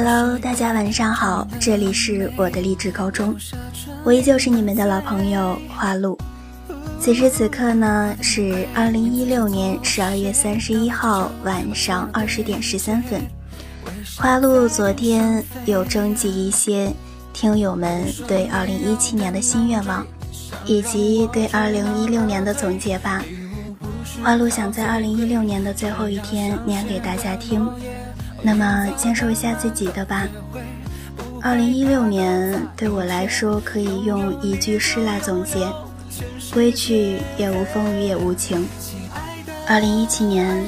Hello，大家晚上好，这里是我的励志高中，我依旧是你们的老朋友花露。此时此刻呢是二零一六年十二月三十一号晚上二十点十三分。花露昨天有征集一些听友们对二零一七年的新愿望，以及对二零一六年的总结吧。花露想在二零一六年的最后一天念给大家听。那么，先说一下自己的吧。二零一六年对我来说，可以用一句诗来总结：归去，也无风雨也无晴。二零一七年，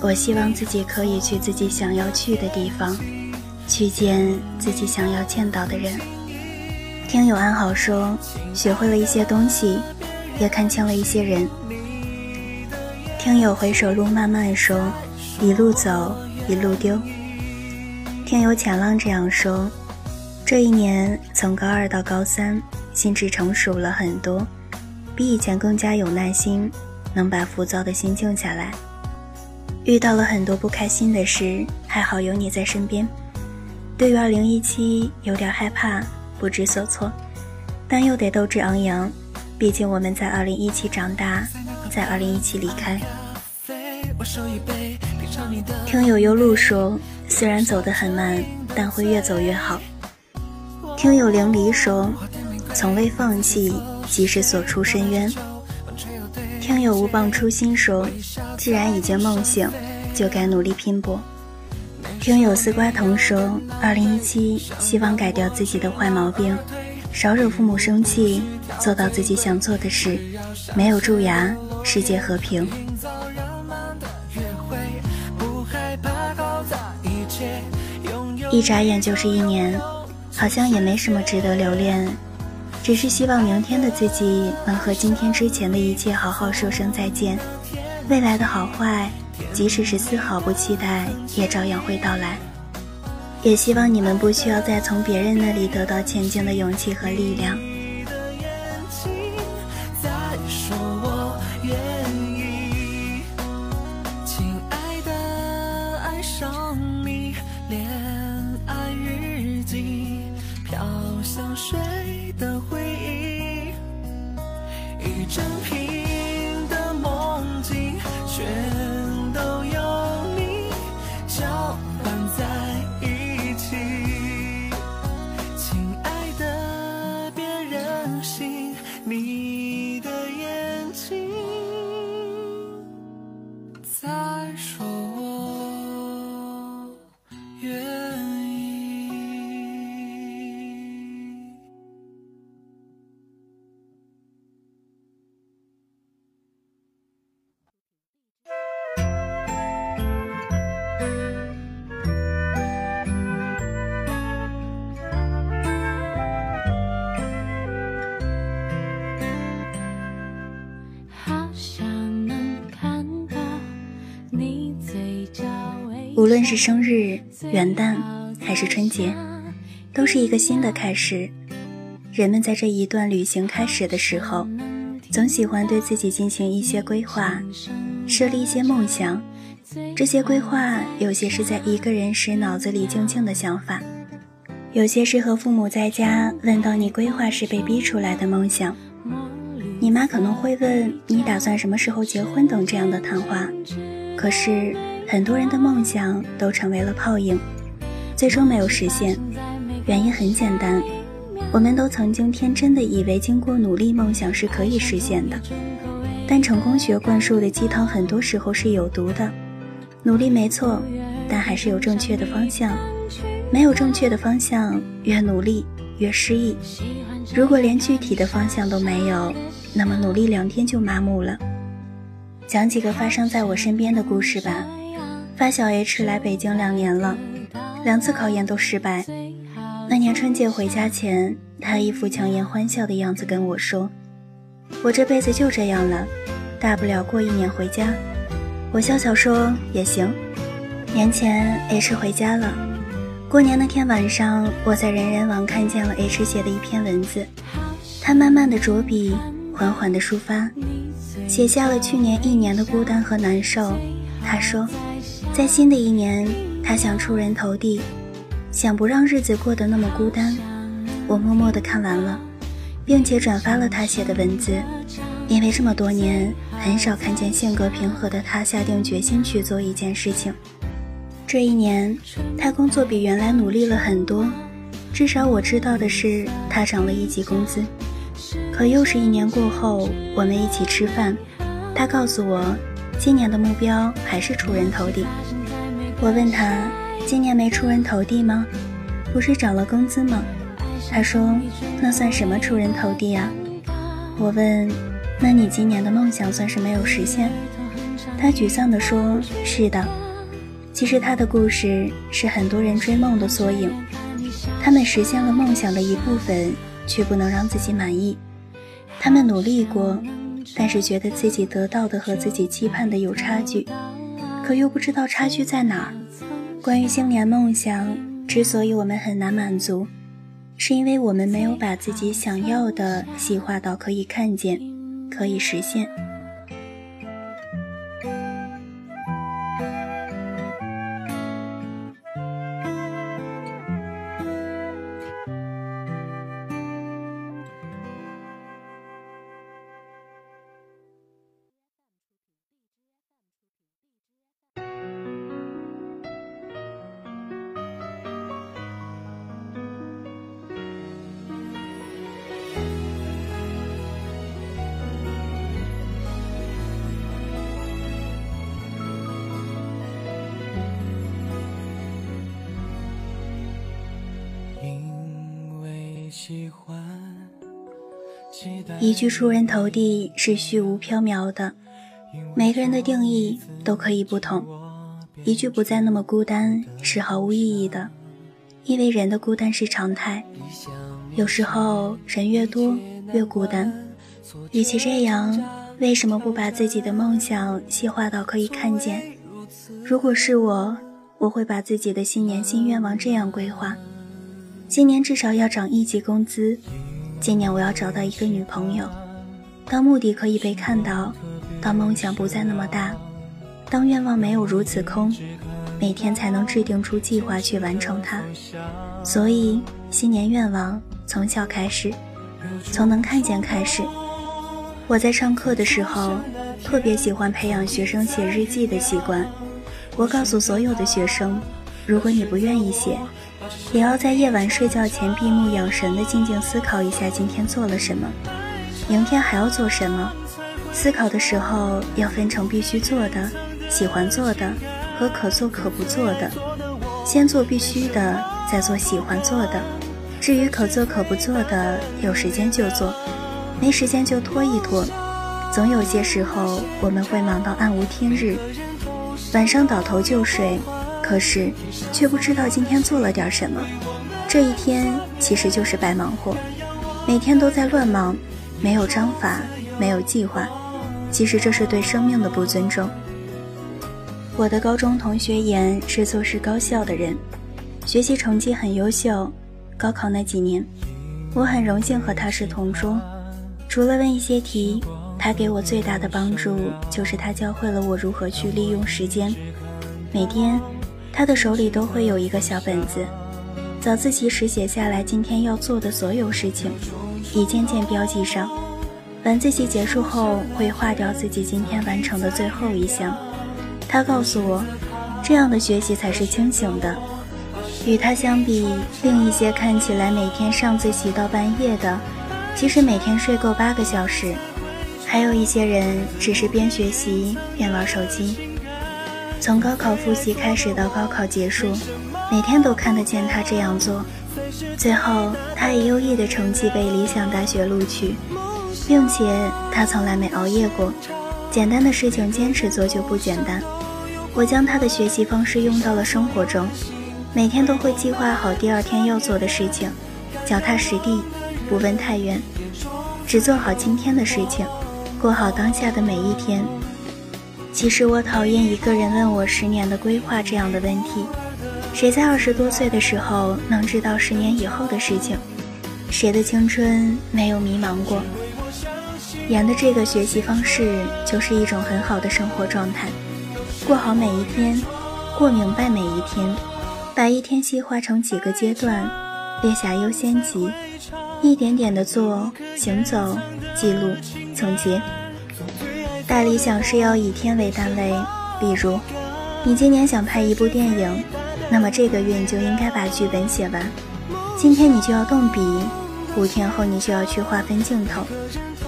我希望自己可以去自己想要去的地方，去见自己想要见到的人。听友安好说，学会了一些东西，也看清了一些人。听友回首路漫漫说，一路走。一路丢，听友浅浪这样说：这一年从高二到高三，心智成熟了很多，比以前更加有耐心，能把浮躁的心静下来。遇到了很多不开心的事，还好有你在身边。对于二零一七，有点害怕，不知所措，但又得斗志昂扬，毕竟我们在二零一七长大，在二零一七离开。听友悠路说，虽然走得很慢，但会越走越好。听友零离说，从未放弃，即使所处深渊。听友无棒初心说，既然已经梦醒，就该努力拼搏。听友丝瓜藤说，二零一七希望改掉自己的坏毛病，少惹父母生气，做到自己想做的事，没有蛀牙，世界和平。一眨眼就是一年，好像也没什么值得留恋，只是希望明天的自己能和今天之前的一切好好说声再见。未来的好坏，即使是丝毫不期待，也照样会到来。也希望你们不需要再从别人那里得到前进的勇气和力量。身披无论是生日、元旦还是春节，都是一个新的开始。人们在这一段旅行开始的时候，总喜欢对自己进行一些规划，设立一些梦想。这些规划有些是在一个人时脑子里静静的想法，有些是和父母在家问到你规划时被逼出来的梦想。你妈可能会问你打算什么时候结婚等这样的谈话，可是。很多人的梦想都成为了泡影，最终没有实现。原因很简单，我们都曾经天真的以为，经过努力，梦想是可以实现的。但成功学灌输的鸡汤很多时候是有毒的。努力没错，但还是有正确的方向。没有正确的方向，越努力越失意。如果连具体的方向都没有，那么努力两天就麻木了。讲几个发生在我身边的故事吧。发小 H 来北京两年了，两次考研都失败。那年春节回家前，他一副强颜欢笑的样子跟我说：“我这辈子就这样了，大不了过一年回家。”我笑笑说：“也行。”年前 H 回家了，过年那天晚上，我在人人网看见了 H 写的一篇文字。他慢慢的着笔，缓缓的抒发，写下了去年一年的孤单和难受。他说。在新的一年，他想出人头地，想不让日子过得那么孤单，我默默地看完了，并且转发了他写的文字。因为这么多年，很少看见性格平和的他下定决心去做一件事情。这一年，他工作比原来努力了很多，至少我知道的是，他涨了一级工资。可又是一年过后，我们一起吃饭，他告诉我，今年的目标还是出人头地。我问他，今年没出人头地吗？不是涨了工资吗？他说，那算什么出人头地啊？我问，那你今年的梦想算是没有实现？他沮丧地说，是的。其实他的故事是很多人追梦的缩影，他们实现了梦想的一部分。却不能让自己满意。他们努力过，但是觉得自己得到的和自己期盼的有差距，可又不知道差距在哪儿。关于新年梦想，之所以我们很难满足，是因为我们没有把自己想要的细化到可以看见、可以实现。喜欢一句出人头地是虚无缥缈的，每个人的定义都可以不同。一句不再那么孤单是毫无意义的，因为人的孤单是常态。有时候人越多越孤单，与其这样，为什么不把自己的梦想细化到可以看见？如果是我，我会把自己的新年新愿望这样规划。今年至少要涨一级工资。今年我要找到一个女朋友。当目的可以被看到，当梦想不再那么大，当愿望没有如此空，每天才能制定出计划去完成它。所以，新年愿望从小开始，从能看见开始。我在上课的时候，特别喜欢培养学生写日记的习惯。我告诉所有的学生，如果你不愿意写，也要在夜晚睡觉前闭目养神的静静思考一下今天做了什么，明天还要做什么。思考的时候要分成必须做的、喜欢做的和可做可不做的。先做必须的，再做喜欢做的。至于可做可不做的，有时间就做，没时间就拖一拖。总有些时候我们会忙到暗无天日，晚上倒头就睡。可是，却不知道今天做了点什么。这一天其实就是白忙活，每天都在乱忙，没有章法，没有计划。其实这是对生命的不尊重。我的高中同学言是做事高效的人，学习成绩很优秀。高考那几年，我很荣幸和他是同桌。除了问一些题，他给我最大的帮助就是他教会了我如何去利用时间。每天。他的手里都会有一个小本子，早自习时写下来今天要做的所有事情，一件件标记上。晚自习结束后会划掉自己今天完成的最后一项。他告诉我，这样的学习才是清醒的。与他相比，另一些看起来每天上自习到半夜的，其实每天睡够八个小时。还有一些人只是边学习边玩手机。从高考复习开始到高考结束，每天都看得见他这样做。最后，他以优异的成绩被理想大学录取，并且他从来没熬夜过。简单的事情坚持做就不简单。我将他的学习方式用到了生活中，每天都会计划好第二天要做的事情，脚踏实地，不问太远，只做好今天的事情，过好当下的每一天。其实我讨厌一个人问我十年的规划这样的问题。谁在二十多岁的时候能知道十年以后的事情？谁的青春没有迷茫过？演的这个学习方式就是一种很好的生活状态，过好每一天，过明白每一天，把一天细化成几个阶段，列下优先级，一点点的做，行走，记录，总结。大理想是要以天为单位，比如，你今年想拍一部电影，那么这个月你就应该把剧本写完，今天你就要动笔，五天后你就要去划分镜头，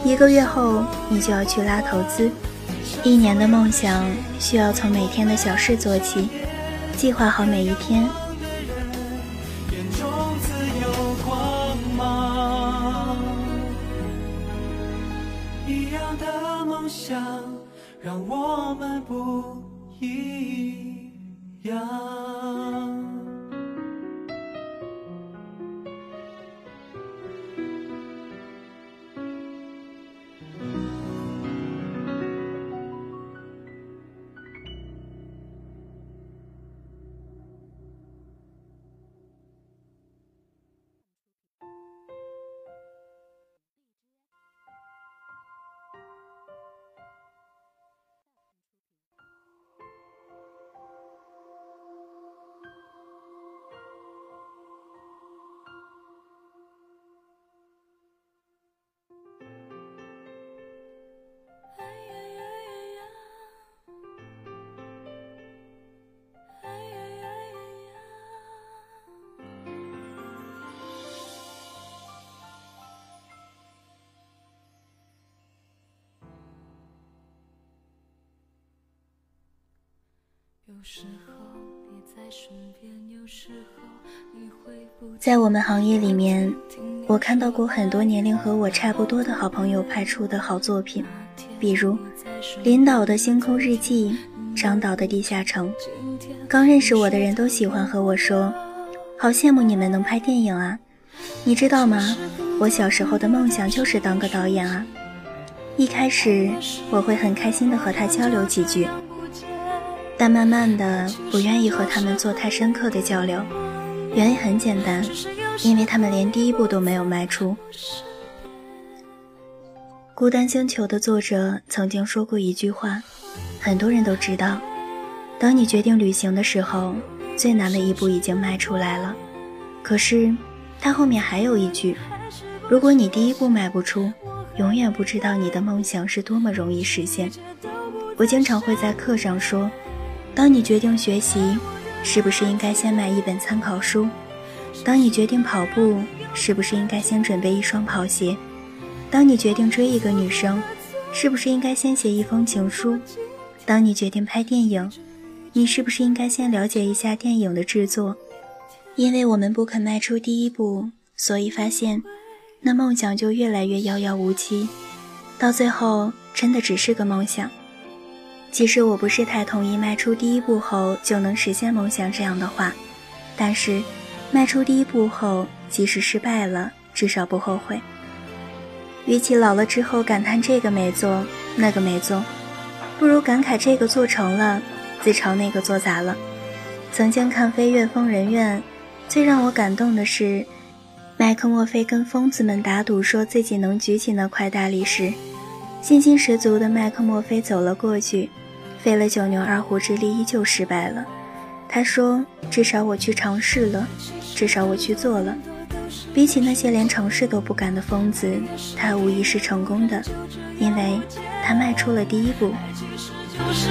一个月后你就要去拉投资。一年的梦想需要从每天的小事做起，计划好每一天。不一样。在我们行业里面，我看到过很多年龄和我差不多的好朋友拍出的好作品，比如林导的《星空日记》，张导的《地下城》。刚认识我的人都喜欢和我说：“好羡慕你们能拍电影啊！”你知道吗？我小时候的梦想就是当个导演啊！一开始我会很开心的和他交流几句。但慢慢的不愿意和他们做太深刻的交流，原因很简单，因为他们连第一步都没有迈出。孤单星球的作者曾经说过一句话，很多人都知道：当你决定旅行的时候，最难的一步已经迈出来了。可是他后面还有一句：如果你第一步迈不出，永远不知道你的梦想是多么容易实现。我经常会在课上说。当你决定学习，是不是应该先买一本参考书？当你决定跑步，是不是应该先准备一双跑鞋？当你决定追一个女生，是不是应该先写一封情书？当你决定拍电影，你是不是应该先了解一下电影的制作？因为我们不肯迈出第一步，所以发现，那梦想就越来越遥遥无期，到最后真的只是个梦想。其实我不是太同意迈出第一步后就能实现梦想这样的话，但是，迈出第一步后，即使失败了，至少不后悔。与其老了之后感叹这个没做，那个没做，不如感慨这个做成了，自嘲那个做砸了。曾经看《飞跃疯人院》，最让我感动的是，麦克墨菲跟疯子们打赌说自己能举起那块大理石，信心十足的麦克墨菲走了过去。费了九牛二虎之力，依旧失败了。他说：“至少我去尝试了，至少我去做了。比起那些连尝试都不敢的疯子，他无疑是成功的，因为他迈出了第一步。”就是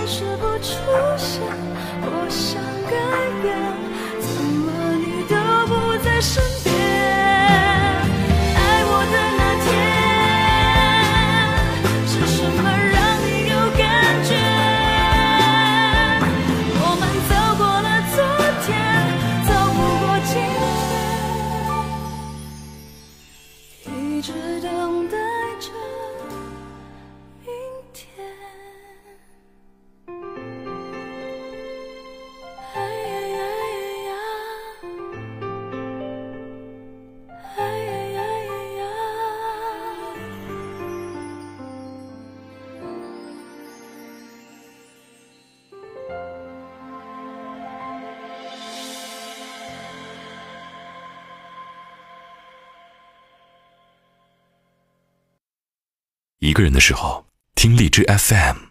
还是不出现，我想改变。一个人的时候，听荔枝 FM。